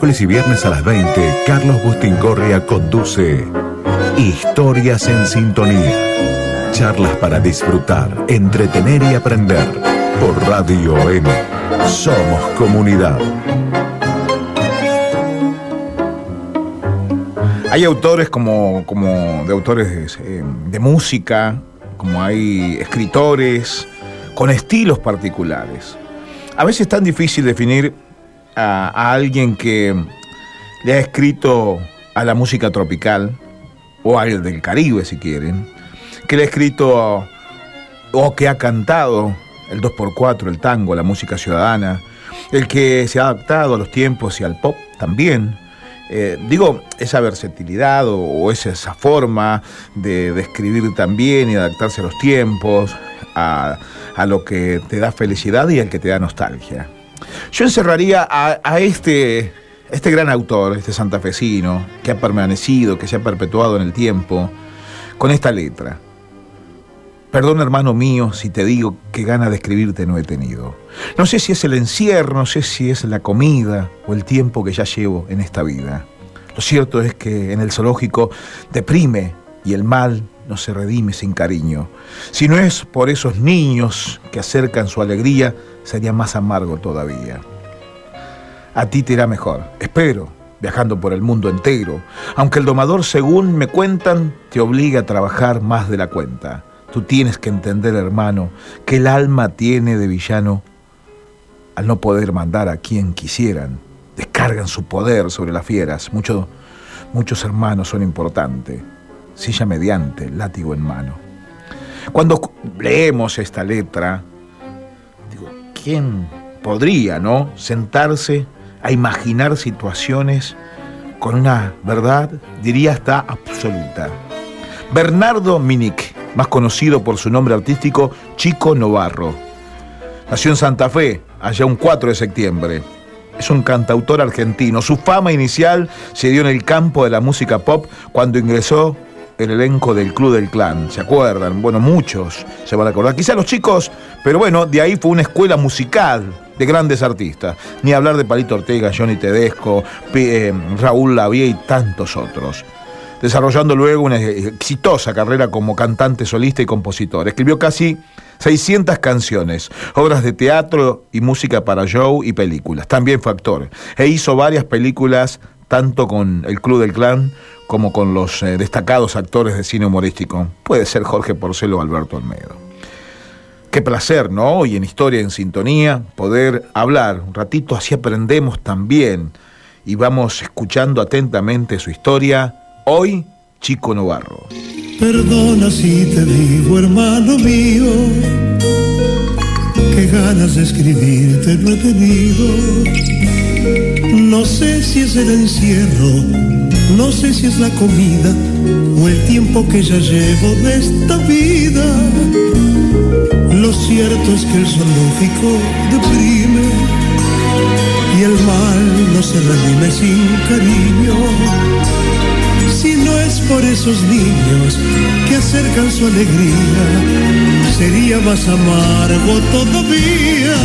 miércoles y viernes a las 20, Carlos Bustín Correa conduce Historias en Sintonía. Charlas para disfrutar, entretener y aprender. Por Radio M. Somos comunidad. Hay autores como, como de autores de, de música, como hay escritores con estilos particulares. A veces es tan difícil definir a, alguien que le ha escrito a la música tropical, o al del Caribe si quieren, que le ha escrito o que ha cantado el 2x4, el tango, la música ciudadana, el que se ha adaptado a los tiempos y al pop también. Eh, digo, esa versatilidad o, esa, forma de, de, escribir también y adaptarse a los tiempos, a, a lo que te da felicidad y al que te da nostalgia. Yo encerraría a, este, este gran autor, este santafesino, que ha permanecido, que se ha perpetuado en el tiempo, con esta letra. Perdón, hermano mío, si te digo que gana de escribirte no he tenido. No sé si es el encierro, no sé si es la comida o el tiempo que ya llevo en esta vida. Lo cierto es que en el zoológico deprime y el mal no se redime sin cariño. Si no es por esos niños que acercan su alegría, sería más amargo todavía. A ti te irá mejor, espero, viajando por el mundo entero, aunque el domador, según me cuentan, te obliga a trabajar más de la cuenta. Tú tienes que entender, hermano, que el alma tiene de villano al no poder mandar a quien quisieran. Descargan su poder sobre las fieras. Muchos, muchos hermanos son importantes silla mediante, látigo en mano. Cuando leemos esta letra, digo, ¿quién podría, no, sentarse a imaginar situaciones con una verdad, diría hasta absoluta? Bernardo Minic, más conocido por su nombre artístico Chico Novarro, nació en Santa Fe, allá un 4 de septiembre. Es un cantautor argentino. Su fama inicial se dio en el campo de la música pop cuando ingresó el elenco del Club del Clan, ¿se acuerdan? Bueno, muchos se van a acordar. Quizá los chicos, pero bueno, de ahí fue una escuela musical de grandes artistas. Ni hablar de Palito Ortega, Johnny Tedesco, eh, Raúl Lavie y tantos otros. Desarrollando luego una exitosa carrera como cantante solista y compositor. Escribió casi 600 canciones, obras de teatro y música para show y películas. También fue actor e hizo varias películas tanto con el Club del Clan como con los eh, destacados actores de cine humorístico. Puede ser Jorge Porcelo o Alberto Almedo. Qué placer, ¿no? Hoy en Historia en Sintonía poder hablar un ratito, así aprendemos también y vamos escuchando atentamente su historia. Hoy, Chico Novarro. Perdona si te digo, hermano mío, que ganas de escribirte no he tenido no sé si es el encierro, no sé si es la comida o el tiempo que ya llevo de esta vida. Lo cierto es que el zoológico deprime y el mal no se redime sin cariño. Si no es por esos niños que acercan su alegría, sería más amargo todavía.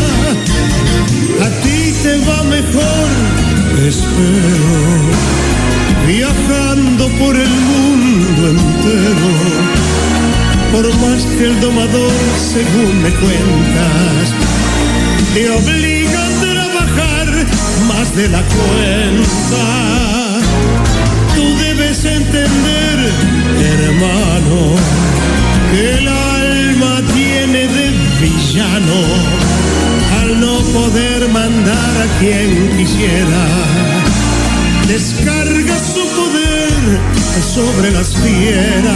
A ti te va mejor espero, viajando por el mundo entero. Por más que el domador, según me cuentas, te obliga a trabajar más de la cuenta. Tú debes entender, hermano, que el alma tiene de villano no poder mandar a quien quisiera. Descarga sobre las fieras.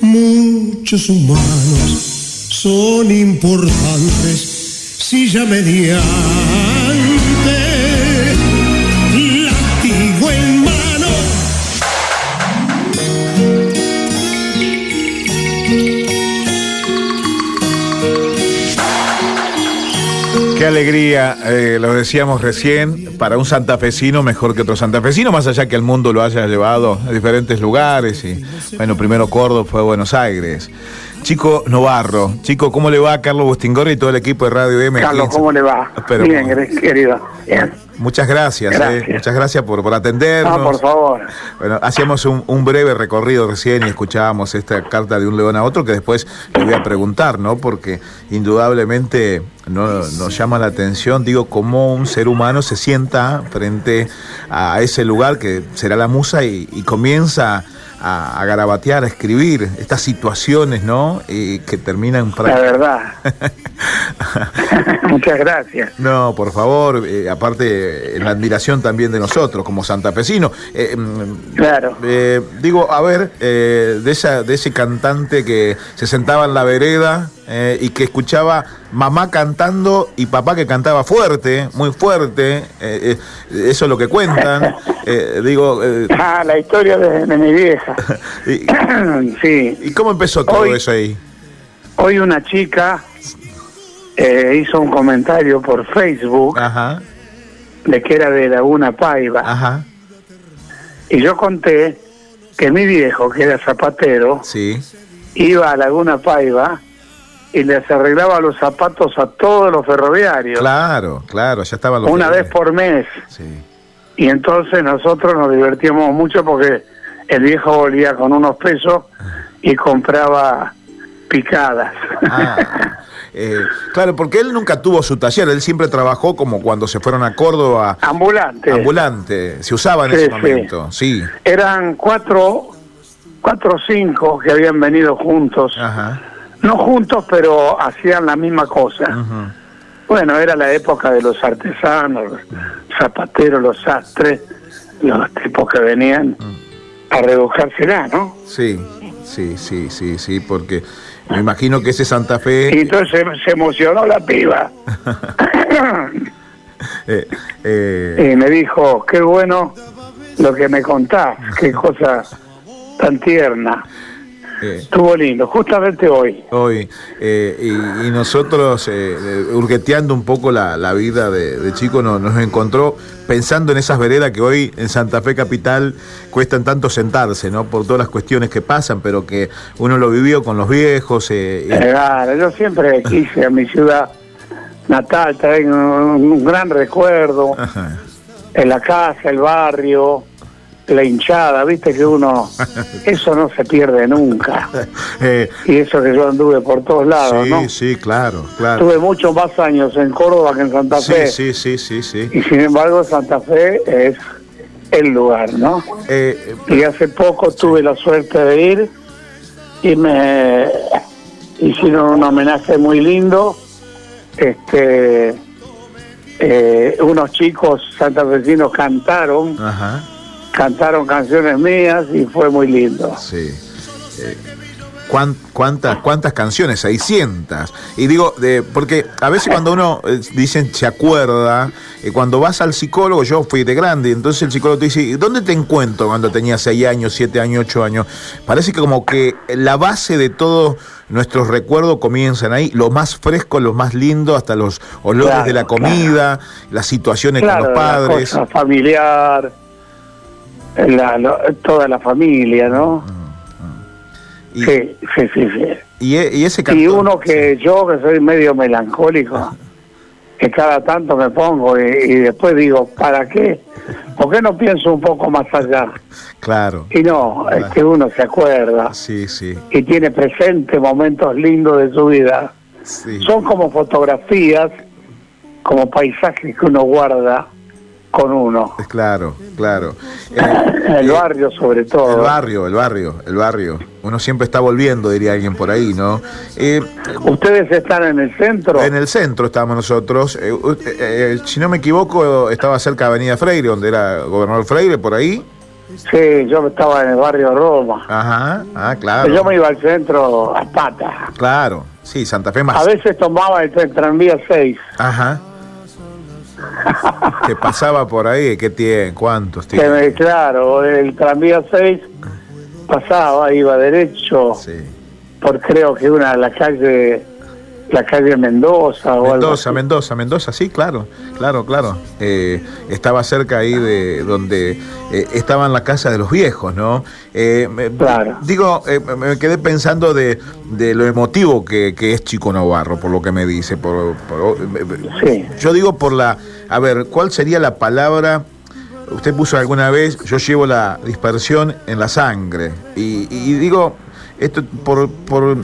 Muchos humanos son importantes si ya Qué alegría, eh, lo decíamos recién, para un santafesino mejor que otro santafesino, más allá que el mundo lo haya llevado a diferentes lugares. Y bueno, primero Córdoba fue Buenos Aires. Chico Novarro. Chico, ¿cómo le va a Carlos Bustingorri y todo el equipo de Radio M? Carlos, ¿cómo le va? Pero, Bien, querido. Muchas gracias, Gracias. eh, muchas gracias por, por atendernos. No, por favor. Bueno, hacíamos un, un breve recorrido recién y escuchábamos esta carta de un león a otro que después le voy a preguntar, ¿no? Porque indudablemente no, nos llama la atención, digo, cómo un ser humano se sienta frente a ese lugar que será la musa y, y comienza a, a garabatear, a escribir estas situaciones, ¿no? Y que terminan... La verdad. Muchas gracias. No, por favor, eh, aparte la admiración también de nosotros como santafesinos. Eh, mm, Claro. eh, digo, a ver, eh, de, esa, de ese cantante que se sentaba en la vereda eh, y que escuchaba mamá cantando y papá que cantaba fuerte, muy fuerte, eh, eh, eso es lo que cuentan. Digo, Ah, la historia de, de mi vieja. y, sí. ¿y cómo empezó todo Hoy- eso ahí? Hoy una chica hizo un comentario por Facebook Ajá, de que era de Laguna Paiva. ajá, Y yo conté que mi viejo, que era zapatero, sí, iba a Laguna Paiva y les arreglaba los zapatos a todos los ferroviarios. claro, claro, ya estaban los... una vez por mes. Sí. Y entonces nosotros nos divertíamos mucho porque el viejo volvía con unos pesos y compraba picadas. Ah, eh, claro, porque él nunca tuvo su taller, él siempre trabajó como cuando se fueron a Córdoba, Ambulante. ambulante, se usaba en Sí, ese sí. momento, sí. Eran cuatro, cuatro o cinco que habían venido juntos. Ajá. No juntos, pero hacían la misma cosa. Bueno, era la época de los artesanos, los zapateros, los sastres, los tipos que venían a rebuscársela, ¿no? Sí, sí, sí, sí, sí, porque me imagino que ese Santa Fe... Y entonces se, se emocionó la piba. eh, eh, y me dijo, qué bueno lo que me contás, qué cosa tan tierna. Eh, Estuvo lindo, justamente hoy. hoy, eh, y, y nosotros, eh, eh, hurgueteando un poco la, la vida de, de chico, no- nos encontró pensando en esas veredas que hoy en Santa Fe Capital cuestan tanto sentarse, ¿no? Por todas las cuestiones que pasan, pero que uno lo vivió con los viejos. Claro, yo siempre quise a mi ciudad natal, traigo un, un gran recuerdo, Ajá. en la casa, el barrio, la hinchada, viste que uno, eso no se pierde nunca. Eh, Y eso que yo anduve por todos lados, sí, ¿no? sí, claro, claro. Tuve muchos más años en Córdoba que en Santa Sí, Fe. sí, sí, sí, sí. Y sin embargo Santa Fe es el lugar, ¿no? Eh, Y hace poco tuve la suerte de ir y me hicieron un homenaje muy lindo. Este, eh, unos chicos santafesinos cantaron, ajá, cantaron canciones mías y fue muy lindo. sí. Eh, ¿cuán- ¿Cuántas, cuántas canciones? 600. Y digo, de, porque a veces cuando uno, eh, dicen, se acuerda, eh, cuando vas al psicólogo, yo fui de grande, entonces el psicólogo te dice, ¿dónde te encuentro cuando tenías 6 años, 7 años, 8 años? Parece que como que la base de todos nuestros recuerdos comienzan ahí, lo más fresco, lo más lindo, hasta los olores Claro, de la comida, las situaciones Claro, con los la padres. cosa familiar, la- lo- toda la familia, ¿no? Y, Sí, sí, sí, sí. y, e- y ese Y cantón- uno que yo, que soy medio melancólico, que cada tanto me pongo y, y después digo, ¿para qué? ¿Por qué no pienso un poco más allá? Claro, Y no, es que uno se acuerda sí, sí, y tiene presente momentos lindos de su vida. sí. Son como fotografías, como paisajes que uno guarda con uno. Claro, claro. El Eh, barrio sobre todo. El barrio, el barrio, el barrio. Uno siempre está volviendo, diría alguien por ahí, ¿no? Eh, ¿Ustedes están en el centro? en el centro estábamos nosotros. Eh, eh, eh, si no me equivoco, estaba cerca de Avenida Freire, donde era gobernador Freire, por ahí. Sí, yo estaba en el barrio Roma. Ajá, ah, claro. Yo me iba al centro a pata. Claro, sí, Santa Fe A más. veces tomaba el tranvía 6. Ajá. Que pasaba por ahí, ¿qué tiene? ¿Cuántos tiene? claro, el tranvía 6 pasaba, iba derecho Sí. por creo que una la calle la calle Mendoza o Mendoza, Mendoza, Mendoza, sí, claro, claro, claro. Eh, estaba cerca ahí de donde eh, estaban la casa de los viejos, ¿no? Eh, claro. Digo, me quedé pensando de, lo emotivo que, es Chico Navarro, por lo que me dice. Por, sí. Yo digo por la, a ver, ¿cuál sería la palabra? Usted puso alguna vez, yo llevo la dispersión en la sangre. Y, digo, esto por, por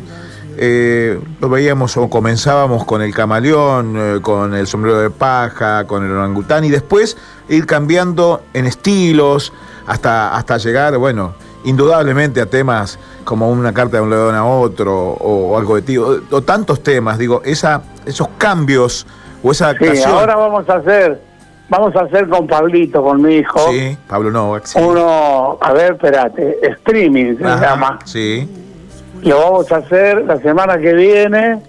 eh, lo veíamos o comenzábamos con el camaleón, eh, con el sombrero de paja, con el orangután y después ir cambiando en estilos hasta, hasta llegar, bueno, indudablemente a temas como una carta de un león a otro o, algo de ti, o, tantos temas, digo, esos cambios o esa sí, ahora vamos a hacer, vamos a hacer con Pablito, con mi hijo. Sí, Pablo Novak. Uno, a ver, espérate, streaming se llama. Sí lo vamos a hacer la semana que viene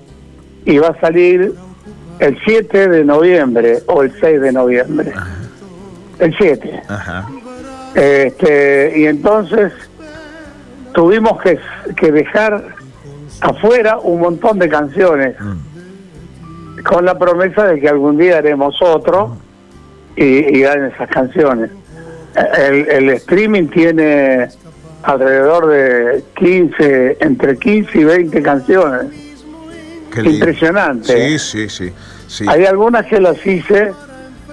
y va a salir el 7 de noviembre o el 6 de noviembre. El 7. Este, y entonces tuvimos que, que dejar afuera un montón de canciones mm. Con la promesa de que algún día haremos otro y, y esas canciones. El, el streaming tiene alrededor de 15, entre 15 y 20 canciones. Impresionante. Sí, sí, sí, Hay algunas que las hice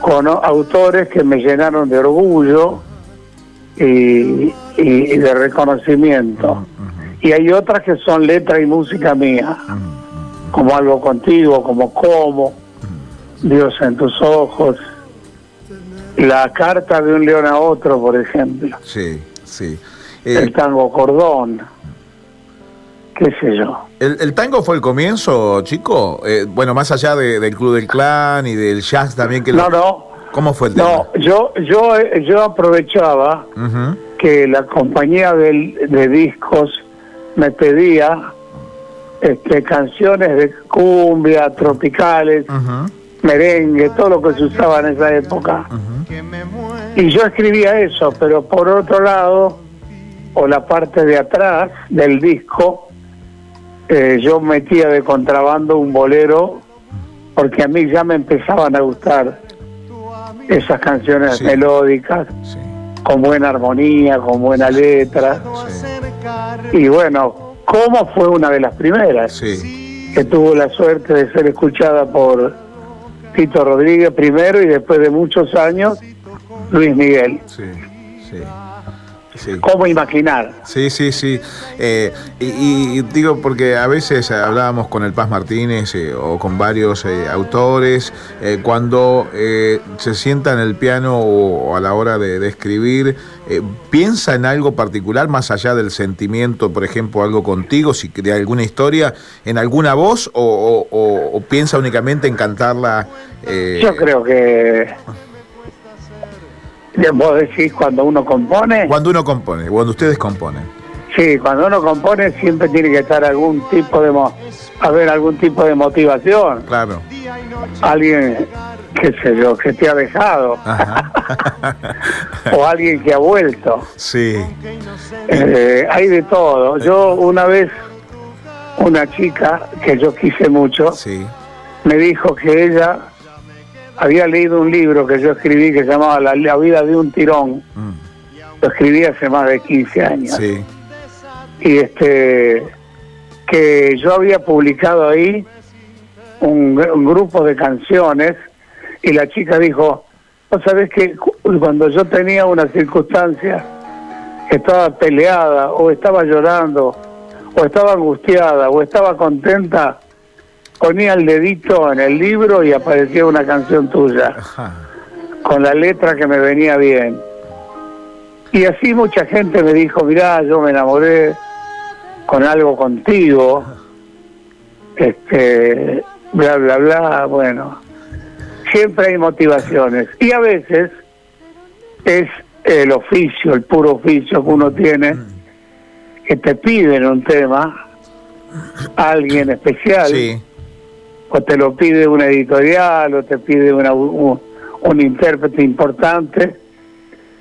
con autores que me llenaron de orgullo y, de reconocimiento. Y hay otras que son letra y música mía, como Algo Contigo, como Como, Dios en tus ojos, la carta de un león a otro, por ejemplo. Sí, sí. Eh, el tango cordón, qué sé yo. ¿El, tango fue el comienzo, chico? Eh, bueno, más allá del Club del Clan y del jazz también que... No, no. ¿Cómo fue el tema? No, yo, yo, yo aprovechaba que la compañía de discos me pedía este, canciones de cumbia, tropicales, merengue, todo lo que se usaba en esa época. Y yo escribía eso, pero por otro lado o la parte de atrás del disco, eh, yo metía de contrabando un bolero porque a mí ya me empezaban a gustar esas canciones melódicas, con buena armonía, con buena letra. Y bueno, ¿cómo fue una de las primeras? Que tuvo la suerte de ser escuchada por Tito Rodríguez primero y después de muchos años Luis Miguel. Sí, sí cómo imaginar. Sí, sí, sí. Eh, y, digo, porque a veces hablábamos con el Paz Martínez eh, o con varios eh, autores, cuando se sienta en el piano o, a la hora de, escribir, piensa en algo particular más allá del sentimiento, por ejemplo, algo contigo, si de alguna historia, en alguna voz o, o piensa únicamente en cantarla. Yo creo que ¿Vos decís cuando uno compone? Cuando uno compone, cuando ustedes componen. Sí, cuando uno compone siempre tiene que estar algún tipo de haber algún tipo de motivación. Claro. Alguien, qué sé yo, que te ha dejado. o alguien que ha vuelto. Sí. Eh, hay de todo. Yo una vez, una chica que yo quise mucho, sí. me dijo que ella había leído un libro que yo escribí que se llamaba La, vida de un tirón. Mm. Lo escribí hace más de 15 años. Y este que yo había publicado ahí un, grupo de canciones y la chica dijo, ¿no sabes que cuando yo tenía una circunstancia estaba peleada o estaba llorando o estaba angustiada o estaba contenta, ponía el dedito en el libro y aparecía una canción tuya, con la letra que me venía bien. Y así mucha gente me dijo, mirá, yo me enamoré con algo contigo, este, bla, bla, bla, bueno, siempre hay motivaciones. Y a veces es el oficio, el puro oficio que uno tiene, que te piden un tema, alguien especial, sí o te lo pide una editorial o te pide una, un, intérprete importante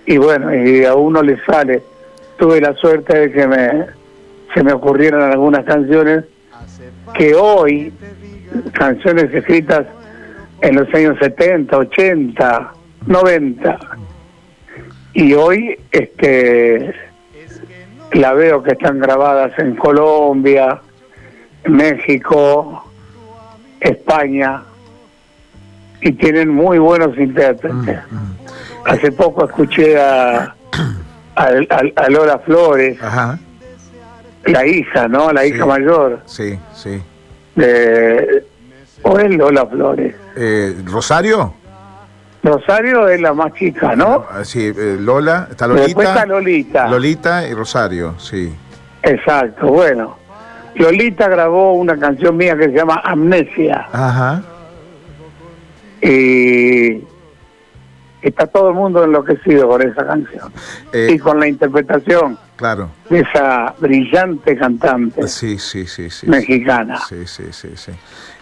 y bueno, y a uno le sale. Tuve la suerte de que me, se me ocurrieron algunas canciones que hoy canciones escritas en los años 70, 80, 90. Y hoy este la veo que están grabadas en Colombia, México, España y tienen muy buenos intérpretes. Hace poco escuché a, a, Lola Flores, Ajá. la hija, ¿no? La hija Sí. mayor Sí, sí. de... ¿O es Lola Flores? Eh, ¿Rosario? Rosario es la más chica, ¿no? Ah, Sí, eh, Lola, está Después Lolita. está Lolita. Lolita y Rosario, sí. Exacto, bueno. Lolita grabó una canción mía que se llama Amnesia Ajá. y está todo el mundo enloquecido con esa canción Eh, y con la interpretación Claro. de esa brillante cantante Sí, sí, sí, sí. mexicana. Sí, sí, sí, sí.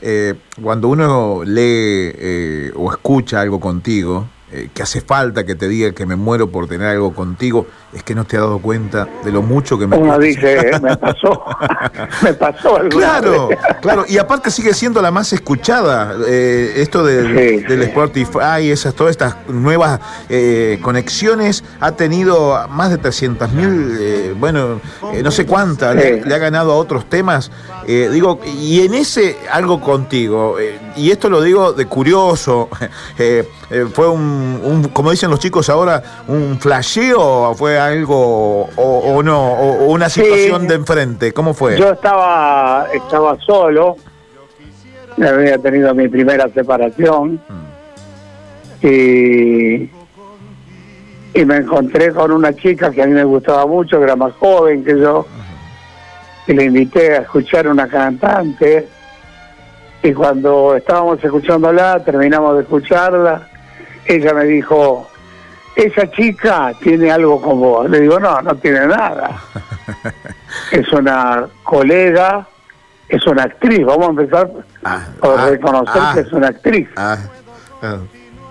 Eh, cuando uno lee eh, o escucha algo contigo, que hace falta que te diga que me muero por tener algo contigo, es que no te has dado cuenta de lo mucho que me Uno dice, "Eh, me pasó, me pasó alguna Claro, vez". claro, y aparte sigue siendo la más escuchada. eh, esto del, Sí, del sí. Spotify, esas, todas estas nuevas eh, conexiones, ha tenido más de 300 mil, bueno, no sé cuántas, le, Sí. le ha ganado a otros temas. digo, y en ese algo contigo, y esto lo digo de curioso, fue un, un, como dicen los chicos ahora, un flasheo, fue algo, o, o no, o, una Sí. situación de enfrente, ¿cómo fue? Yo estaba, estaba solo, había tenido mi primera separación. Y, y me encontré con una chica que a mí me gustaba mucho, que era más joven que yo, y le invité a escuchar una cantante. Y cuando estábamos escuchándola, terminamos de escucharla, ella me dijo, esa chica tiene algo con vos. Le digo, no, no tiene nada. es una colega, es una actriz. Vamos a empezar Ah, por ah, reconocer ah. que es una actriz. Ah, ah.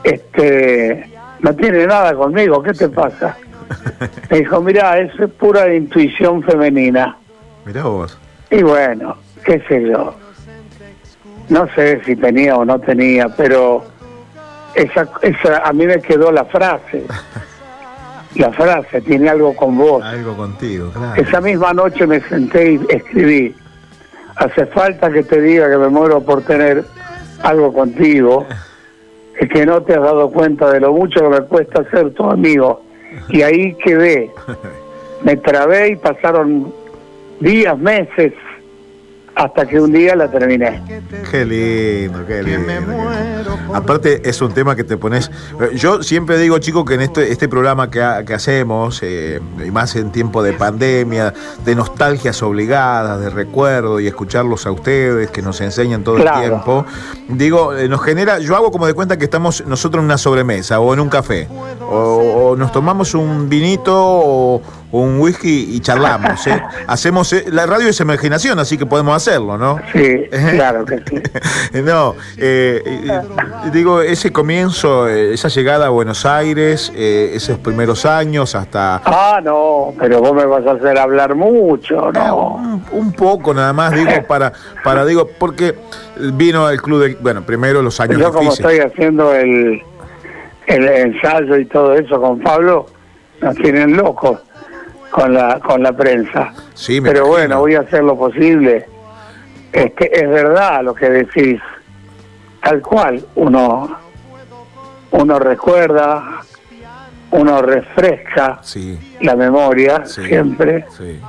Este, no tiene nada conmigo, ¿qué te pasa? Me dijo, mira, es pura intuición femenina. Mirá vos. Y bueno, qué sé yo. No sé si tenía o no tenía, pero esa, esa a mí me quedó la frase. La frase tiene algo con vos. Algo contigo, claro. Esa misma noche me senté y escribí. Hace falta que te diga que me muero por tener algo contigo. Es que no te has dado cuenta de lo mucho que me cuesta ser tu amigo. Y ahí quedé. Me trabé y pasaron días, meses, hasta que un día la terminé. Qué lindo, qué lindo. qué lindo. Aparte, es un tema que te pones. Yo siempre digo, chicos, que en este, este programa que, ha- que hacemos, eh, y más en tiempo de pandemia, de nostalgias obligadas, de recuerdo y escucharlos a ustedes que nos enseñan todo Claro. el tiempo, digo, eh, nos genera. Yo hago como de cuenta que estamos nosotros en una sobremesa o en un café, o, o nos tomamos un vinito o un whisky y charlamos. ¿eh? Hacemos. eh, la radio es imaginación, así que podemos hacerlo, ¿no? Sí, claro que sí. No, eh, eh, digo, ese comienzo, eh, esa llegada a Buenos Aires, eh, esos primeros años hasta... Ah, no, pero vos me vas a hacer hablar mucho, ¿no? Un, un poco nada más, digo, para, para, digo, porque vino el club de, bueno, primero los años Yo como difíciles. estoy haciendo el, el ensayo y todo eso con Pablo, nos tienen locos con la con la prensa. Sí, me Pero imagino. bueno, voy a hacer lo posible. Es que es verdad lo que decís. Tal cual, uno uno recuerda, uno refresca Sí, la memoria sí. siempre Sí,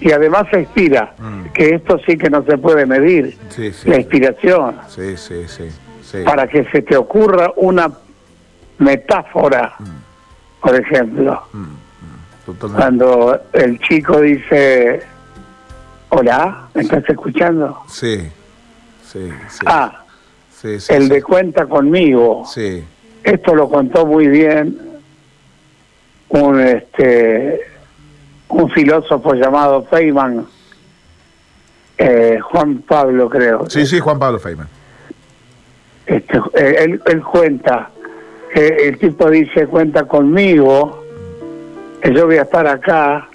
y además se inspira, Mm. que esto sí que no se puede medir, la inspiración. Para que se te ocurra una metáfora, por ejemplo, Totalmente. cuando el chico dice, hola, ¿me estás escuchando? Sí, sí, sí. Ah, sí, sí, el sí. de cuenta conmigo. Sí, Esto lo contó muy bien un este un filósofo llamado Feynman, eh, Juan Pablo creo. sí, sí, Juan Pablo Feynman. este, eh, él, él cuenta, que el tipo dice, cuenta conmigo, que yo voy a estar acá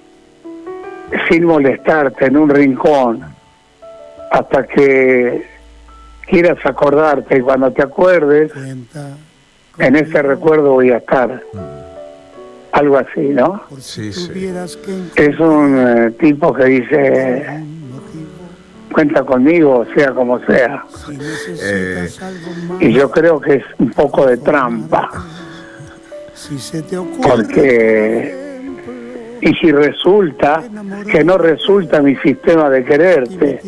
sin molestarte en un rincón hasta que quieras acordarte y cuando te acuerdes, en ese recuerdo voy a estar. Algo así, ¿no? Sí, sí. Es un eh, tipo que dice, cuenta conmigo, sea como sea. Eh, Y yo creo que es un poco de trampa, porque... Y si resulta que no resulta mi sistema de quererte,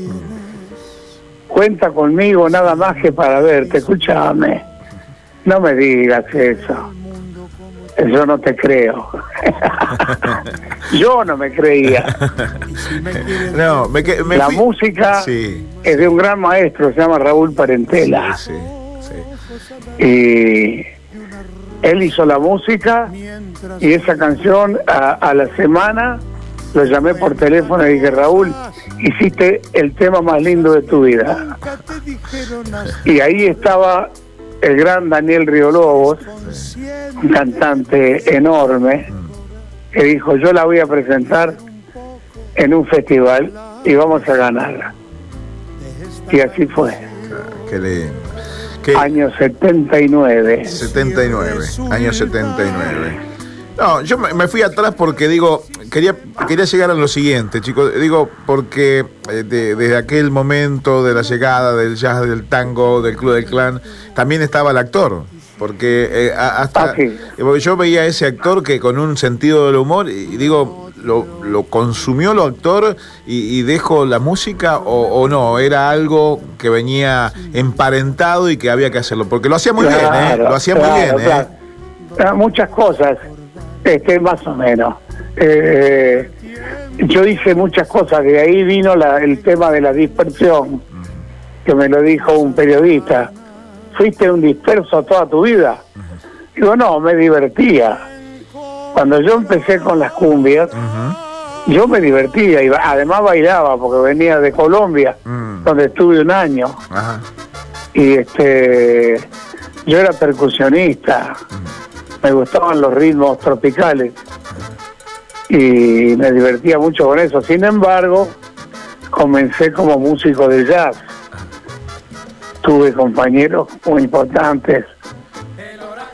cuenta conmigo nada más que para verte, escúchame. No me digas eso. Yo no te creo. Yo no me creía. no, me, me La fui- música Sí, es de un gran maestro, se llama Raúl Parentela. sí, sí. Y él hizo la música y esa canción a, la semana lo llamé por teléfono y dije, Raúl, hiciste el tema más lindo de tu vida. Y ahí estaba el gran Daniel Riolobos, un cantante enorme, que dijo, yo la voy a presentar en un festival y vamos a ganar. Y así fue. Qué lindo. Qué- Año 79. 79, año 79. No, yo me, fui atrás porque digo, quería, quería llegar a lo siguiente, chicos. Digo, porque eh, de- desde aquel momento de la llegada del jazz, del tango, del club del clan, también estaba el actor. Porque eh, hasta Ah, sí. porque yo veía a ese actor que con un sentido del humor, y digo, ¿lo, lo consumió el actor y, y dejó la música o, o no? Era algo que venía emparentado y que había que hacerlo. Porque lo hacía muy bien, ¿eh? Lo hacía claro, muy bien, ¿eh? claro. Ah, Muchas cosas, este, más o menos. Eh, yo hice muchas cosas, de ahí vino la- el tema de la dispersión, que me lo dijo un periodista. ¿Fuiste un disperso toda tu vida? Digo, no, me divertía. Cuando yo empecé con las cumbias, yo me divertía y además bailaba porque venía de Colombia, Mm. donde estuve un año. Y este yo era percusionista. Me gustaban los ritmos tropicales. Y me divertía mucho con eso. Sin embargo comencé como músico de jazz. Tuve compañeros muy importantes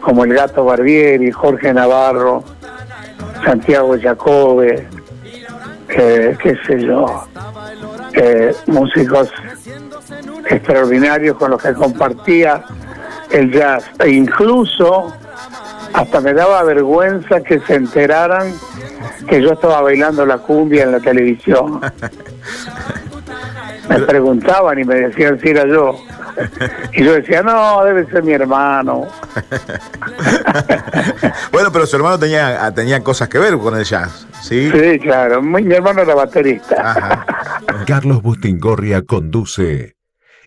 como el gato Barbieri Jorge Navarro Santiago Jacobe eh, qué sé yo eh, músicos extraordinarios con los que compartía el jazz e incluso hasta me daba vergüenza que se enteraran que yo estaba bailando la cumbia en la televisión. Me preguntaban y me decían si era yo. Y yo decía, no, debe ser mi hermano. bueno, pero su hermano tenía, ah, tenía cosas que ver con el jazz, ¿sí? Sí, claro, mi, mi hermano era baterista. Ajá. Carlos Bustingorria conduce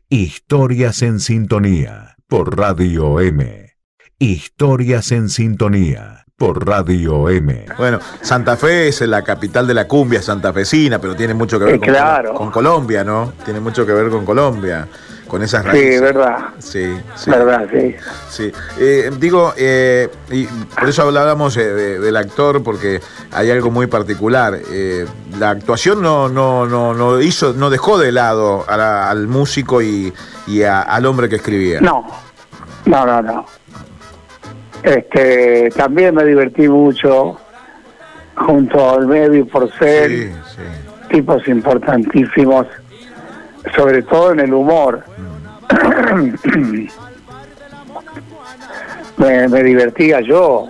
Historias en Sintonía por Radio M. Historias en Sintonía por Radio M. Bueno, Santa Fe es la capital de la cumbia santafesina, pero tiene mucho que ver Eh, con, claro. con Colombia, ¿no? Tiene mucho que ver con Colombia, con esas Sí, raíces. verdad, Sí, sí. verdad, sí. Sí, Eh, digo, eh, y por eso hablábamos eh, de- del actor, porque hay algo muy particular. Eh, la actuación no, no, no, no hizo, no dejó de lado a la- al músico y, y a- al hombre que escribía. No, no, no, no. Este, también me divertí mucho junto al medio por ser Sí, sí. tipos importantísimos, sobre todo en el humor. me, me divertía yo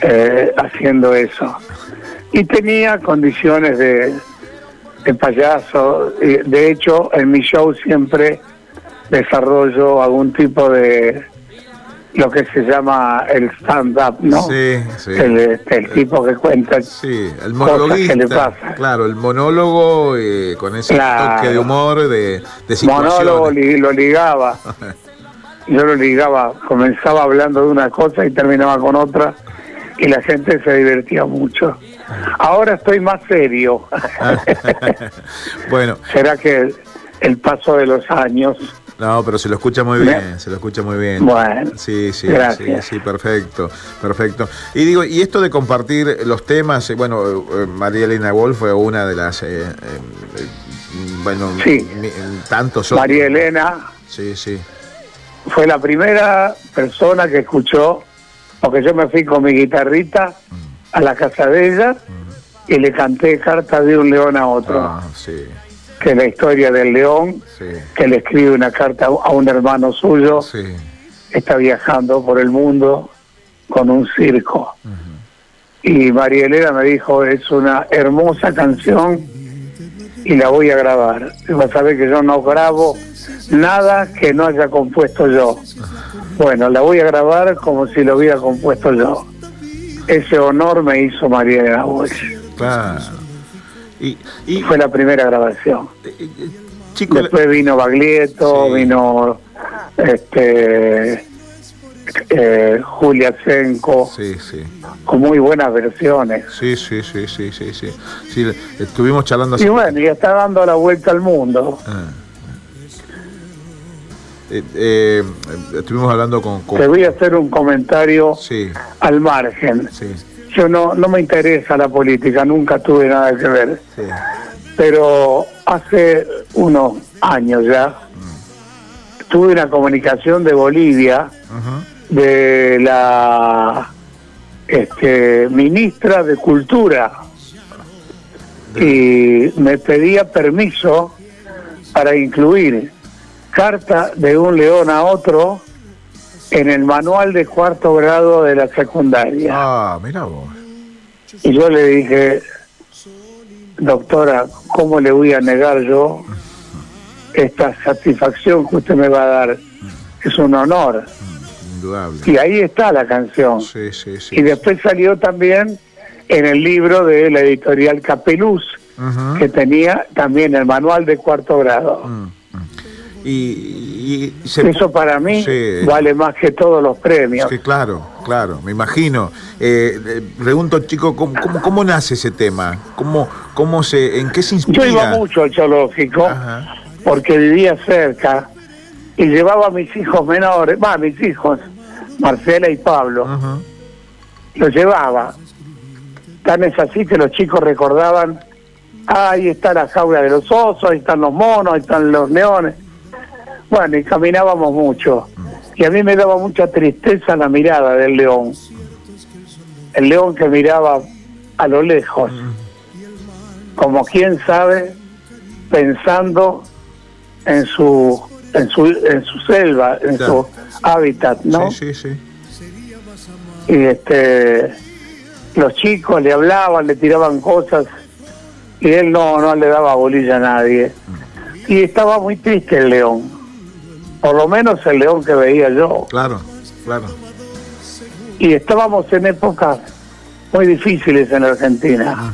eh, haciendo eso. Y tenía condiciones de, de payaso. Y, De hecho, en mi show siempre desarrollo algún tipo de lo que se llama el stand-up, ¿no? Sí, sí. El, el tipo que cuenta Sí, el cosas que le monologuista. pasan. Claro, el monólogo eh, con ese Claro. toque de humor, de, de situaciones. monólogo li- lo ligaba. Yo lo ligaba, comenzaba hablando de una cosa y terminaba con otra y la gente se divertía mucho. Ahora estoy más serio. bueno, ¿Será que el paso de los años? No, pero se lo escucha muy bien, se lo escucha muy bien. Bueno, Sí, sí, gracias. sí, sí, perfecto, perfecto. Y digo, y esto de compartir los temas, eh, bueno, eh, María Elena Wolf fue una de las, eh, eh, eh, bueno, Sí. tantos otros. María Elena, Sí, sí. Fue la primera persona que escuchó, porque yo me fui con mi guitarrita a la casa de ella y le canté carta de un león a otro, Ah, sí, que es la historia del león, sí, que le escribe una carta a un hermano suyo, sí. está viajando por el mundo con un circo. Y María Elena me dijo, es una hermosa canción y la voy a grabar. Y vas a ver que yo no grabo nada que no haya compuesto yo. Bueno, la voy a grabar como si lo hubiera compuesto yo. Ese honor me hizo María Elena Walsh. Claro. Y, y Fue la primera grabación. eh, eh, chico, Después vino Baglietto, Sí. vino este eh, Julia Senko, sí, sí. con muy buenas versiones. Sí, sí, sí, sí, sí, sí. Sí, estuvimos charlando Y hace- bueno, y está dando la vuelta al mundo. Ah. Eh, eh, estuvimos hablando con, con- Te voy a hacer un comentario Sí, al margen. sí, Yo no, no me interesa la política, nunca tuve nada que ver. sí. Pero hace unos años ya tuve una comunicación de Bolivia de la este, ministra de Cultura y me pedía permiso para incluir carta de un león a otro en el manual de cuarto grado de la secundaria. Ah, mira vos. Y yo le dije, doctora, ¿cómo le voy a negar yo esta satisfacción que usted me va a dar? Es un honor. Indudable. Y ahí está la canción. Sí, sí, sí. Y después salió también en el libro de la editorial Capeluz, que tenía también el manual de cuarto grado. Mm. Y, y se- Eso para mí Sí. vale más que todos los premios. Sí, claro, claro, me imagino. Eh, eh, pregunto, chico, ¿cómo, cómo, cómo nace ese tema? ¿Cómo, cómo se, ¿En qué se inspira? Yo iba mucho al zoológico Ajá. porque vivía cerca y llevaba a mis hijos menores, va, mis hijos, Marcela y Pablo, Ujú. los llevaba. Tan es así que los chicos recordaban, "Ah, ahí está la jaula de los osos, ahí están los monos, ahí están los leones. Bueno, y caminábamos mucho. Y a mí me daba mucha tristeza la mirada del león. El león que miraba a lo lejos, como quien sabe, pensando en su en su en su selva, en Claro. su hábitat, ¿no? Sí, sí, sí. y este los chicos le hablaban, le tiraban cosas y él no no le daba bolilla a nadie. Y estaba muy triste el león. Por lo menos el león que veía yo. Claro, claro. Y estábamos en épocas muy difíciles en Argentina.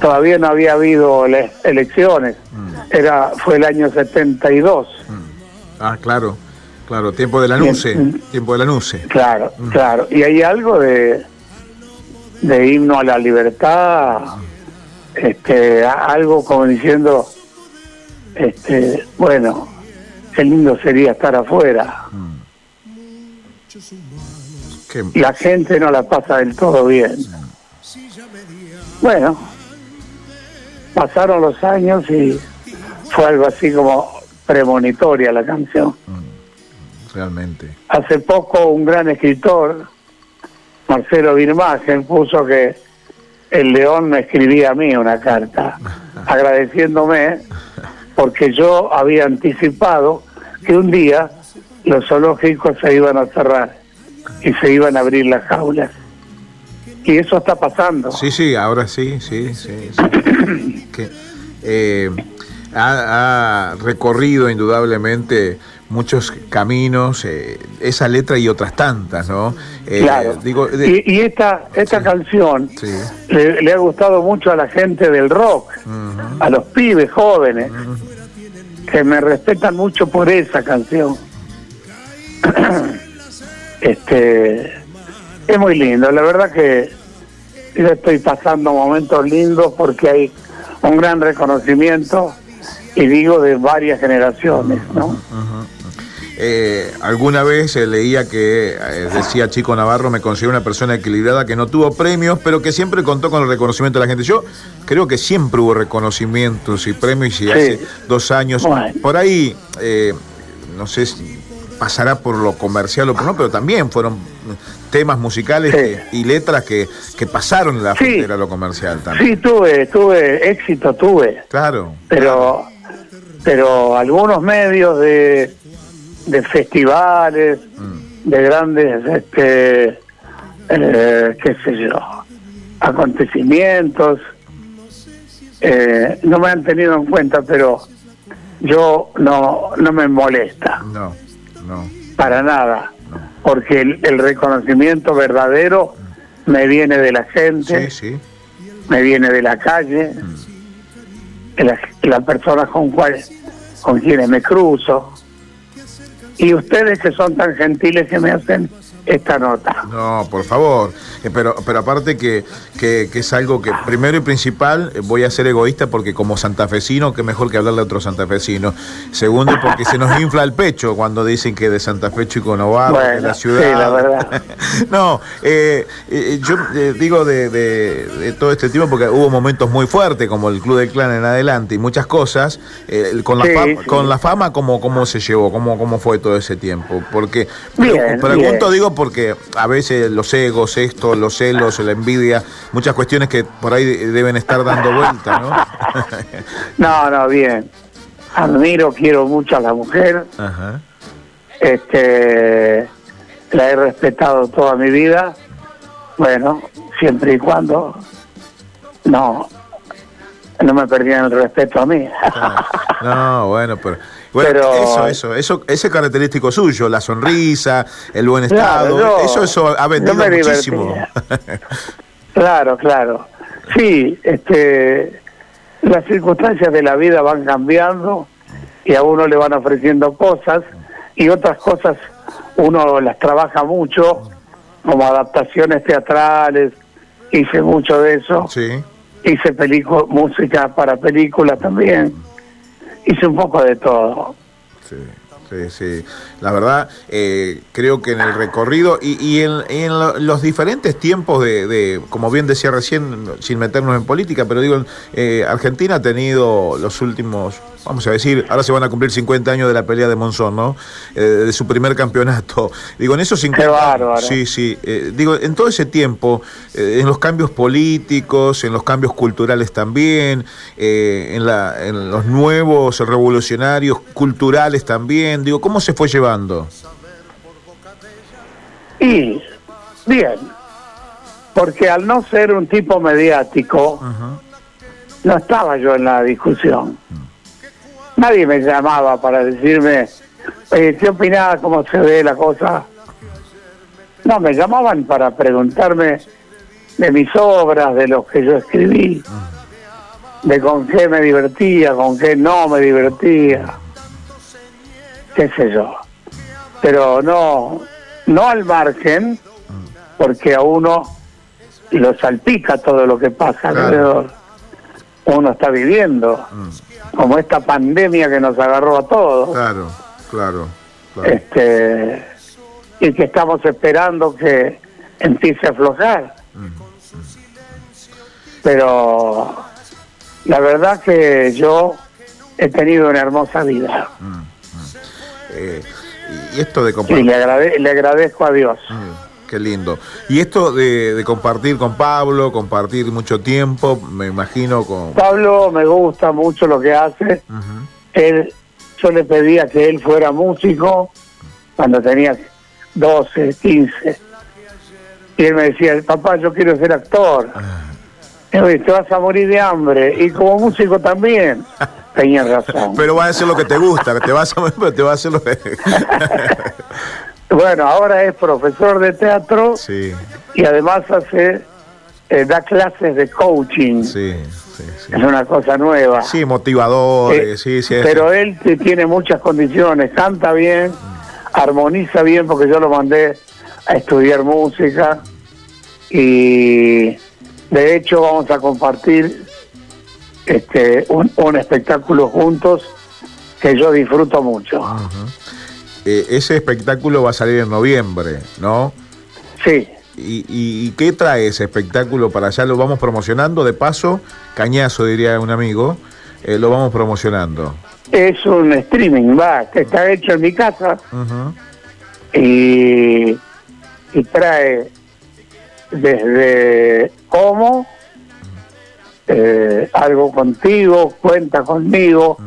Todavía no había habido le- elecciones. Era fue el año 72. Ah, claro, claro. Tiempo de la nuce, tiempo de la nuce. Claro, claro. Y hay algo de, de himno a la libertad, este, algo como diciendo, este, bueno, qué lindo sería estar afuera. La gente no la pasa del todo bien. Bueno, pasaron los años y fue algo así como premonitoria la canción. realmente. Hace poco un gran escritor, Marcelo Birmagen, puso que el león me escribía a mí una carta agradeciéndome porque yo había anticipado que un día los zoológicos se iban a cerrar y se iban a abrir las jaulas. Y eso está pasando. Sí, sí, ahora sí, sí, sí. sí. que, eh, ha, ha recorrido indudablemente muchos caminos, eh, esa letra y otras tantas, ¿no? Eh, claro. Digo, de- y, y esta esta Sí. canción Sí. le, le ha gustado mucho a la gente del rock, a los pibes jóvenes, que me respetan mucho por esa canción. este es muy lindo, la verdad que yo estoy pasando momentos lindos porque hay un gran reconocimiento y digo de varias generaciones, ¿no? Eh, alguna vez eh, leía que eh, decía Chico Navarro, me considero una persona equilibrada que no tuvo premios, pero que siempre contó con el reconocimiento de la gente. Yo creo que siempre hubo reconocimientos y premios y hace dos años, por ahí, no sé si pasará por lo comercial o por no, pero también fueron temas musicales y letras que, que pasaron la frontera a lo comercial también. Sí, tuve, tuve, éxito tuve. Claro. Pero, pero algunos medios de, de festivales, mm. de grandes, este, eh, qué sé yo, acontecimientos, eh, no me han tenido en cuenta, pero yo no, no me molesta. No, no. Para nada porque el, reconocimiento verdadero me viene de la gente, me viene de la calle, de las, las personas con cuales con quienes me cruzo y ustedes que son tan gentiles que me hacen esta nota. No, por favor. Eh, pero, pero aparte que, que, es algo que, primero y principal, eh, voy a ser egoísta porque como santafesino, que mejor que hablarle a otro santafesino. Segundo, porque se nos infla el pecho cuando dicen que de Santa Fe Chico no va, de la ciudad. Sí, la verdad. no, eh, yo digo de, todo este tiempo porque hubo momentos muy fuertes, como el Club del Clan en adelante y muchas cosas. con, la fama, con la fama, ¿cómo, cómo se llevó? ¿Cómo, ¿Cómo fue todo ese tiempo? Porque, pregunto, digo, porque a veces los egos, esto, los celos, la envidia, muchas cuestiones que por ahí deben estar dando vuelta, ¿no? no, no, bien. Admiro, quiero mucho a la mujer. Ajá. Este, la he respetado toda mi vida. Bueno, siempre y cuando no no me perdían el respeto a mí. no, bueno, pero bueno, eso, eso, eso, ese característico suyo, la sonrisa, el buen estado, eso, eso ha vendido muchísimo. claro, claro. Sí, este, las circunstancias de la vida van cambiando y a uno le van ofreciendo cosas y otras cosas uno las trabaja mucho, como adaptaciones teatrales, hice mucho de eso. Sí. Hice música para películas también hice un poco de todo. Sí. Sí, sí. La verdad, eh, creo que en el recorrido y, y en, en, los diferentes tiempos de, de, como bien decía recién, sin meternos en política, pero digo, eh, Argentina ha tenido los últimos vamos a decir, ahora se van a cumplir 50 años de la pelea de Monzón, ¿no? Eh, de su primer campeonato. Digo, en esos 50 años, Sí, sí. Eh, digo, en todo ese tiempo, en los cambios políticos, en los cambios culturales también, en, la, en los nuevos revolucionarios culturales también, digo, ¿cómo se fue llevando? Y, bien, porque al no ser un tipo mediático, no estaba yo en la discusión. Nadie me llamaba para decirme, ¿qué opinaba cómo se ve la cosa? No, me llamaban para preguntarme de mis obras, de los que yo escribí, de con qué me divertía, con qué no me divertía, qué sé yo. Pero no, no al margen, porque a uno lo salpica todo lo que pasa alrededor. Uno está viviendo. Mm como esta pandemia que nos agarró a todos. Claro, claro. Este, y que estamos esperando que empiece a aflojar. Pero la verdad que yo he tenido una hermosa vida. Eh, y esto de compartir. le, le agradezco a Dios. Qué lindo. Y esto de, compartir con Pablo, compartir mucho tiempo, me imagino con... Pablo me gusta mucho lo que hace. él, yo le pedía que él fuera músico cuando tenía 12, 15. Y él me decía, papá, yo quiero ser actor. Ah. Y me te vas a morir de hambre. Y como músico también. Tenía razón. Pero va a hacer lo que te gusta, te vas a, te va a hacer lo que... Bueno, ahora es profesor de teatro y además hace eh, da clases de coaching. Sí, Es una cosa nueva. Sí, motivador, eh, sí, sí. Pero él tiene muchas condiciones, canta bien, armoniza bien porque yo lo mandé a estudiar música y de hecho vamos a compartir este un, espectáculo juntos que yo disfruto mucho. eh, ese espectáculo va a salir en noviembre, ¿no? Sí. ¿Y, y- qué trae ese espectáculo para allá? Lo vamos promocionando de paso, cañazo diría un amigo, eh, lo vamos promocionando. Es un streaming, va, que está hecho en mi casa y, y trae desde cómo, eh, algo contigo, cuenta conmigo,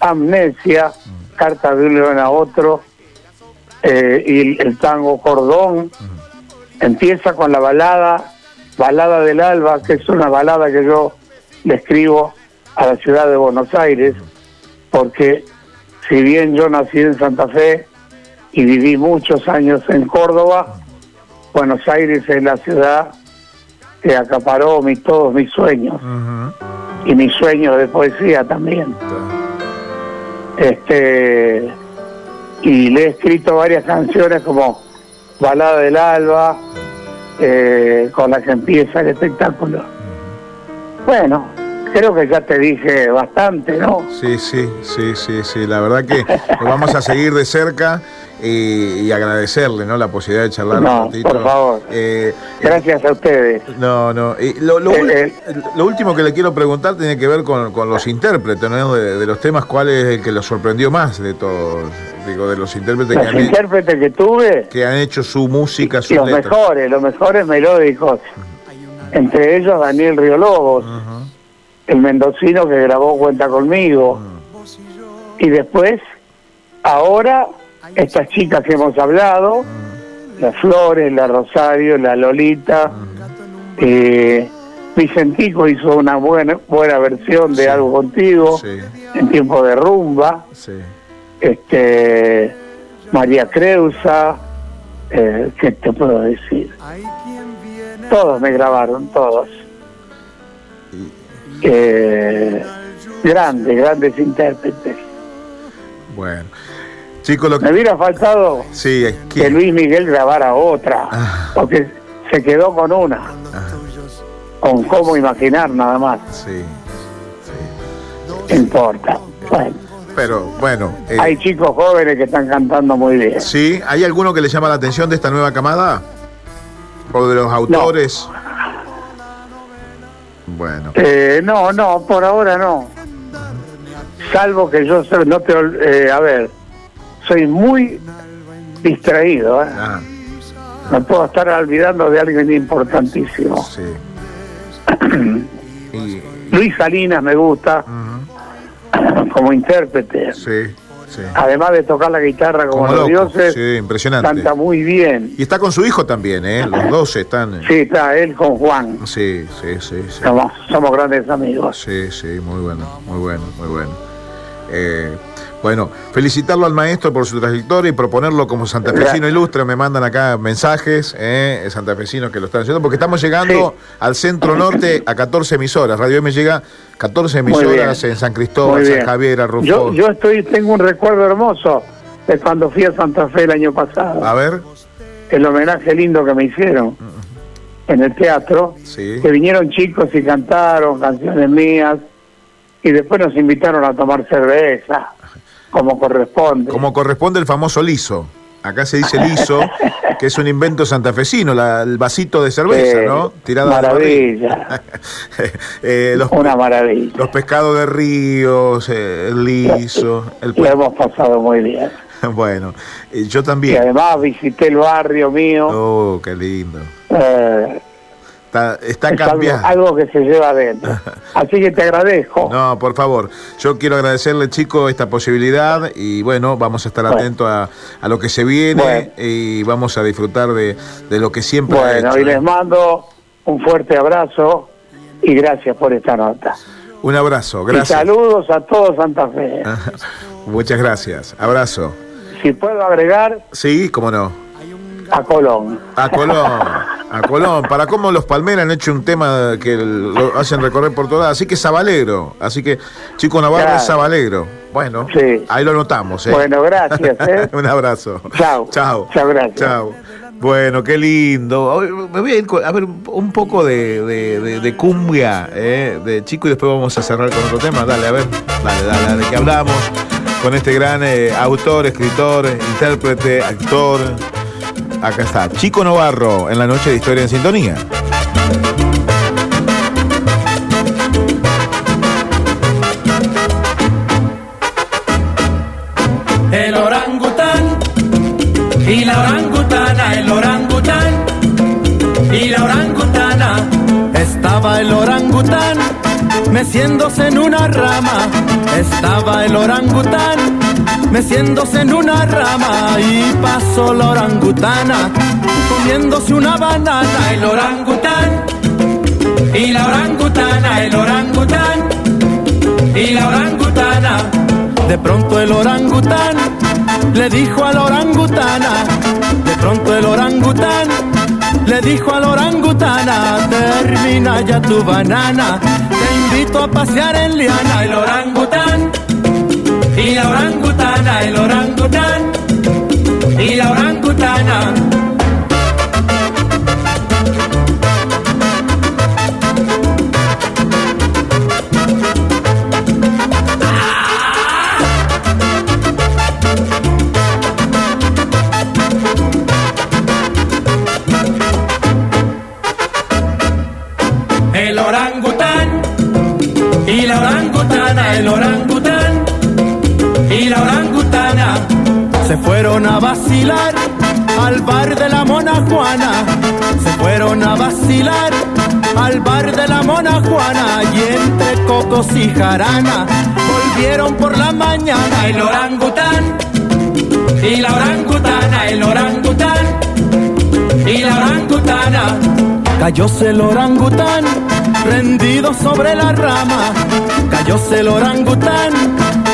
amnesia, carta de un león a otro, eh, y el, el tango cordón. Empieza con la balada, balada del alba, que es una balada que yo le escribo a la ciudad de Buenos Aires, porque si bien yo nací en Santa Fe y viví muchos años en Córdoba, Buenos Aires es la ciudad que acaparó mi, todos mis sueños y mis sueños de poesía también. Este y le he escrito varias canciones como Balada del Alba, eh, con la que empieza el espectáculo. Bueno, creo que ya te dije bastante, ¿no? Sí, sí, sí, sí, sí. La verdad que lo vamos a seguir de cerca y, y agradecerle, ¿no? La posibilidad de charlar No, un ratito. por favor. Eh, Gracias a ustedes. No, no. y lo, lo Eh, eh. lo último que le quiero preguntar tiene que ver con, con los intérpretes, ¿no? De, de los temas, ¿cuál es el que los sorprendió más de todos? Digo, de los intérpretes que han, intérpretes que tuve, que han hecho su música, sus los letras. mejores, los mejores melódicos. Entre ellos Daniel Riolobos, el mendocino que grabó Cuenta conmigo. Y después, ahora, estas chicas que hemos hablado, la Flores, la Rosario, la Lolita, eh, Vicentico hizo una buena, buena versión de Sí. Algo Contigo, Sí, en tiempo de rumba, sí. este María Creusa, eh, ¿qué te puedo decir? Todos me grabaron, todos. Eh, grandes, grandes intérpretes. Bueno. Chicos, lo Me hubiera faltado Sí, que. Luis Miguel grabara otra, Ah. porque se quedó con una, Ah, con cómo imaginar nada más, sí, no importa. Bueno, pero bueno. eh, hay chicos jóvenes que están cantando muy bien. Sí, ¿hay alguno que le llama la atención de esta nueva camada? ¿O de los autores? Bueno, Eh, no, no, por ahora no. Salvo que yo no te, eh, a ver, soy muy distraído, ¿eh? ah, me puedo estar olvidando de alguien importantísimo. sí. Y, Luis Salinas me gusta como intérprete. sí, sí. Además de tocar la guitarra como, Como los loco, dioses, sí, impresionante. canta muy bien. Y está con su hijo también, ¿eh? Los dos están. Sí, está él con Juan. Sí, sí, sí, sí. Somos, somos grandes amigos. Sí, sí, muy bueno, muy bueno, muy bueno. Eh, bueno, felicitarlo al maestro por su trayectoria y proponerlo como santafesino ilustre. Me mandan acá mensajes, eh, santafesinos que lo están haciendo, porque estamos llegando Sí. al centro norte a 14 emisoras. Radio M llega 14 Muy emisoras en San Cristóbal, San. Javier, Arrufo. Yo, yo estoy, tengo un recuerdo hermoso de cuando fui a Santa Fe el año pasado. A ver, El homenaje lindo que me hicieron en el teatro. sí. Que vinieron chicos y cantaron canciones mías y después nos invitaron a tomar cerveza, como corresponde. Como corresponde el famoso liso. Acá se dice liso, que es un invento santafesino, la- el vasito de cerveza, ¿no? Tirada maravilla, Eh, los, una maravilla. los pescados de ríos, eh, el liso, el Lo hemos pasado muy bien. Bueno, eh, yo Y también. además visité el barrio mío. Oh, qué lindo. Está, está es algo, cambiando. algo que se lleva adentro. Así que te agradezco. No, por favor. Yo quiero agradecerle, chico, esta posibilidad y bueno, vamos a estar Bueno. atentos a, a lo que se viene Bueno. y vamos a disfrutar de, de lo que siempre ha Bueno, hecho, y ¿eh? les mando un fuerte abrazo y gracias por esta nota. Un abrazo, Y gracias. saludos a todo Santa Fe. Muchas gracias. Abrazo. Si puedo agregar, Sí, cómo no. A Colón. A Colón, a Colón. Para cómo los Palmeras han hecho un tema que lo hacen recorrer por todas. Así que Sabalegro. Así que Chico Navarro Claro. es Sabalegro. Bueno, Sí. ahí lo notamos. ¿eh? Bueno, gracias. ¿eh? un abrazo. Chao. Chao. Chao, gracias. Chao. Bueno, qué lindo. Me voy a ir con- a ver un poco de, de- de- de cumbia, ¿eh? de chico, y después vamos a cerrar con otro tema. Dale, a ver. Dale, dale, dale, que hablamos. con este gran eh, autor, escritor, intérprete, actor. Acá está, Chico Novarro, en la noche de Historia en Sintonía. El orangután y la orangutana, el orangután y la orangutana. Estaba el orangután meciéndose en una rama. Estaba el orangután meciéndose en una rama y pasó la orangutana comiéndose una banana. El orangután y la orangutana, el orangután y la orangutana. De pronto el orangután le dijo a la orangutana, de pronto el orangután le dijo a la orangutana, termina ya tu banana, te invito a pasear en liana, el orangután y la orangutana, el orangután y la orangutana. Se fueron a vacilar al bar de la Mona Juana. Se fueron a vacilar al bar de la Mona Juana y entre cocos y jarana volvieron por la mañana el orangután y la orangutana, el orangután y la orangutana. Cayóse el orangután rendido sobre la rama. Cayóse el orangután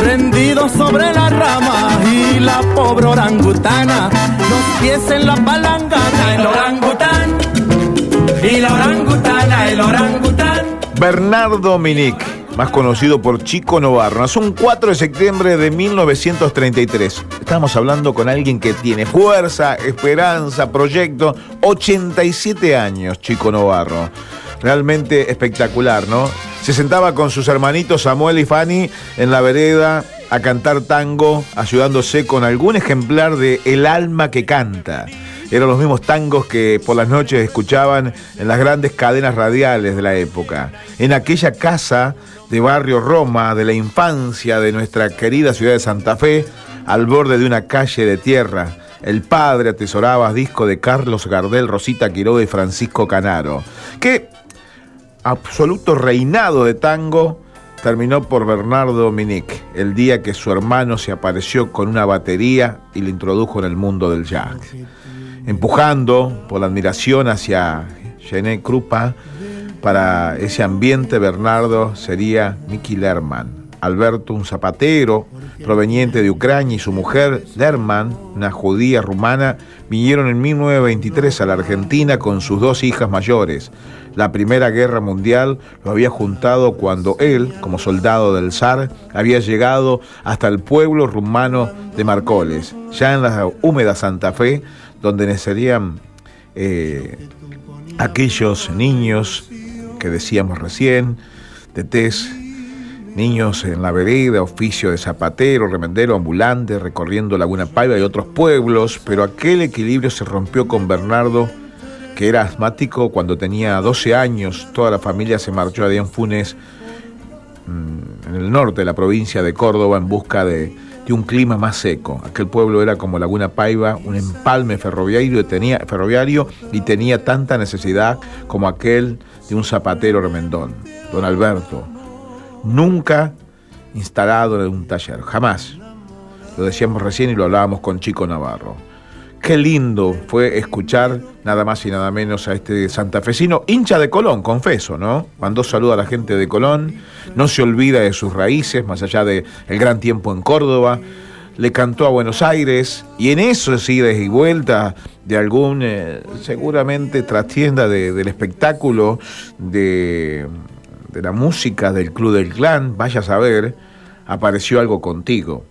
rendido sobre la rama. Y la pobre orangutana, los pies en la palangana. El orangután y la orangutana, el orangután. Bernardo Minic, más conocido por Chico Novarro, nació un 4 de septiembre de 1933. Estamos hablando con alguien que tiene fuerza, esperanza, proyecto, 87 años, Chico Novarro. Realmente espectacular, ¿no? Se sentaba con sus hermanitos Samuel y Fanny en la vereda a cantar tango, ayudándose con algún ejemplar de El alma que canta. Eran los mismos tangos que por las noches escuchaban en las grandes cadenas radiales de la época. En aquella casa de barrio Roma, de la infancia de nuestra querida ciudad de Santa Fe, al borde de una calle de tierra, el padre atesoraba disco de Carlos Gardel, Rosita Quiroga y Francisco Canaro. Que absoluto reinado de tango terminó por Bernardo Minic, el día que su hermano se apareció con una batería y le introdujo en el mundo del jazz. Empujando por la admiración hacia Gené Krupa, para ese ambiente Bernardo sería Mickey Lerman. Alberto, un zapatero proveniente de Ucrania, y su mujer, Lerman, una judía rumana, vinieron en 1923 a la Argentina con sus dos hijas mayores. La Primera Guerra Mundial lo había juntado cuando él, como soldado del zar, había llegado hasta el pueblo rumano de Marcoles, ya en la húmeda Santa Fe, donde nacerían eh, aquellos niños que decíamos recién, de tez Niños en la vereda, oficio de zapatero, remendero, ambulante, recorriendo Laguna Paiva y otros pueblos, pero aquel equilibrio se rompió con Bernardo, que era asmático cuando tenía 12 años. Toda la familia se marchó a Dian mm, en el norte de la provincia de Córdoba, en busca de, de un clima más seco. Aquel pueblo era como Laguna Paiva, un empalme ferroviario y tenía tanta necesidad como aquel de un zapatero remendón. Don Alberto, nunca instalado en un taller, jamás. Lo decíamos recién y lo hablábamos con Chico Navarro. Qué lindo fue escuchar nada más y nada menos a este santafesino, hincha de Colón, confeso, ¿no? Mandó saludo a la gente de Colón, no se olvida de sus raíces, más allá del el gran tiempo en Córdoba, le cantó a Buenos Aires y en eso sí, y vuelta de algún, eh, seguramente trastienda de, del espectáculo, de, de la música del Club del Clan, vaya a saber, apareció algo contigo.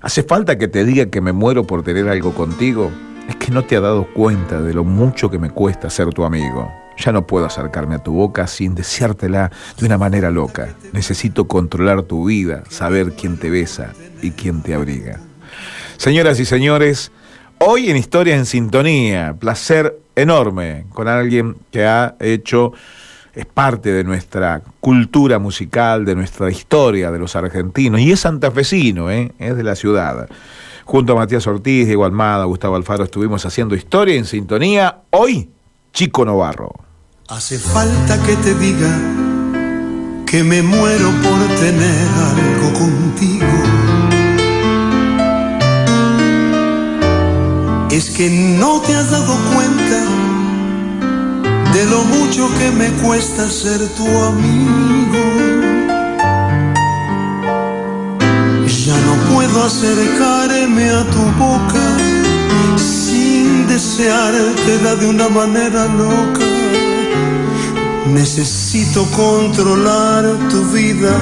¿Hace falta que te diga que me muero por tener algo contigo? Es que no te has dado cuenta de lo mucho que me cuesta ser tu amigo. Ya no puedo acercarme a tu boca sin deseártela de una manera loca. Necesito controlar tu vida, saber quién te besa y quién te abriga. Señoras y señores, hoy en Historia en Sintonía, placer enorme con alguien que ha hecho, es parte de nuestra cultura musical, de nuestra historia de los argentinos, y es santafesino, ¿eh? es de la ciudad. Junto a Matías Ortiz, Diego Almada, Gustavo Alfaro estuvimos haciendo Historia en Sintonía. Hoy, Chico Novarro. Hace falta que te diga que me muero por tener algo contigo. Es que no te has dado cuenta de lo mucho que me cuesta ser tu amigo. Ya no puedo acercarme a tu boca sin deseártela de una manera loca. Necesito controlar tu vida,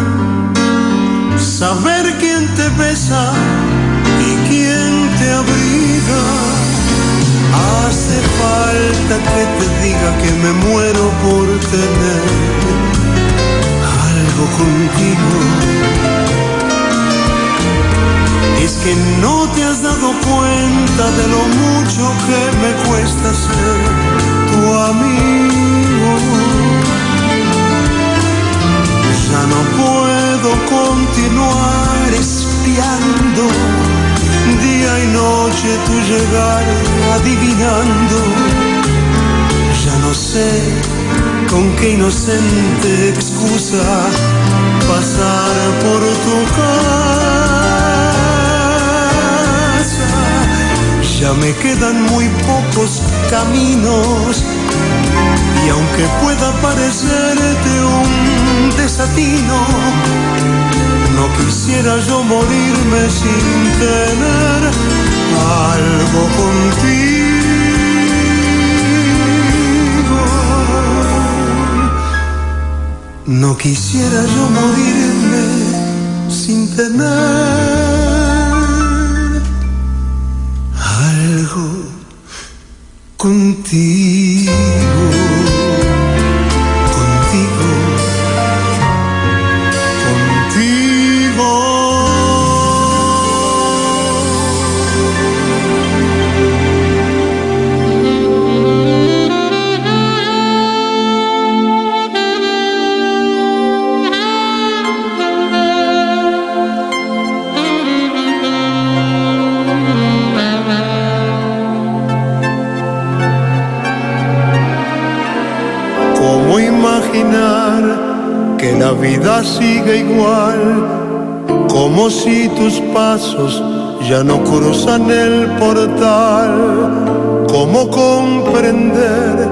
saber quién te besa que me muero por tener algo contigo. Es que no te has dado cuenta de lo mucho que me cuesta ser tu amigo. Ya no puedo continuar espiando día y noche tu llegar adivinando. No sé con qué inocente excusa pasar por tu casa. Ya me quedan muy pocos caminos y aunque pueda parecerte un desatino, no quisiera yo morirme sin tener algo contigo. No quisiera yo morirme sin tener algo contigo. Como si tus pasos ya no cruzan el portal. ¿Cómo comprender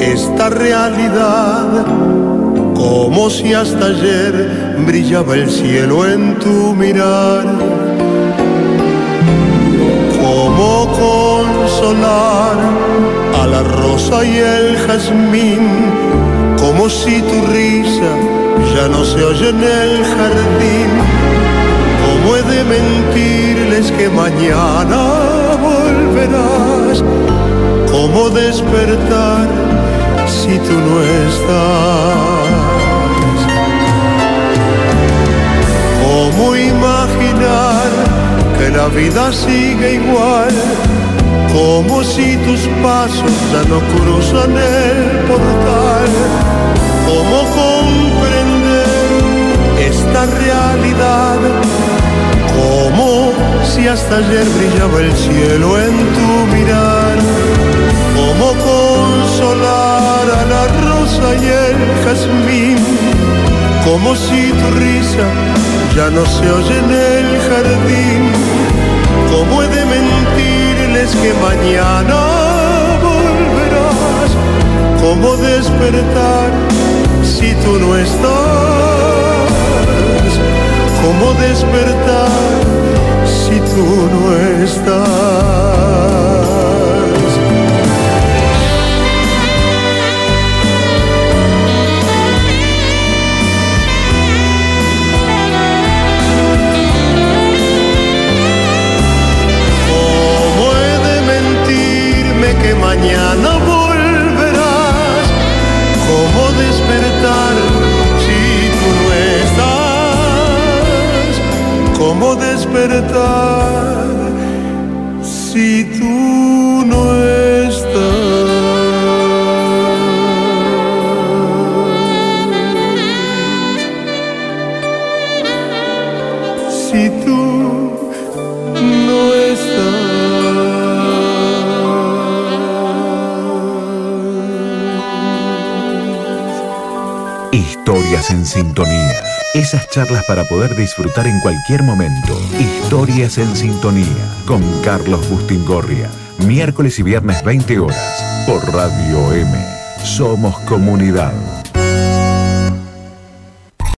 esta realidad? Como si hasta ayer brillaba el cielo en tu mirar. ¿Cómo consolar a la rosa y el jazmín? Como si tu risa ya no se oye en el jardín. ¿Cómo he de mentirles que mañana volverás? ¿Cómo despertar si tú no estás? ¿Cómo imaginar que la vida sigue igual? Como si tus pasos ya no cruzan el portal. ¿Cómo comprender esta realidad? Como si hasta ayer brillaba el cielo en tu mirar. ¿Cómo consolar a la rosa y el jazmín? Como si tu risa ya no se oye en el jardín. ¿Cómo he de mentirles que mañana volverás? ¿Cómo despertar si tú no estás? ¿Cómo despertar si tú no estás? ¿Cómo he de mentirme que mañana volverás? Si tú no estás. Si tú no estás. Historias en sintonía. Esas charlas para poder disfrutar en cualquier momento. Historias en sintonía con Carlos Bustingorria. Miércoles y viernes 20 horas por Radio M. Somos comunidad.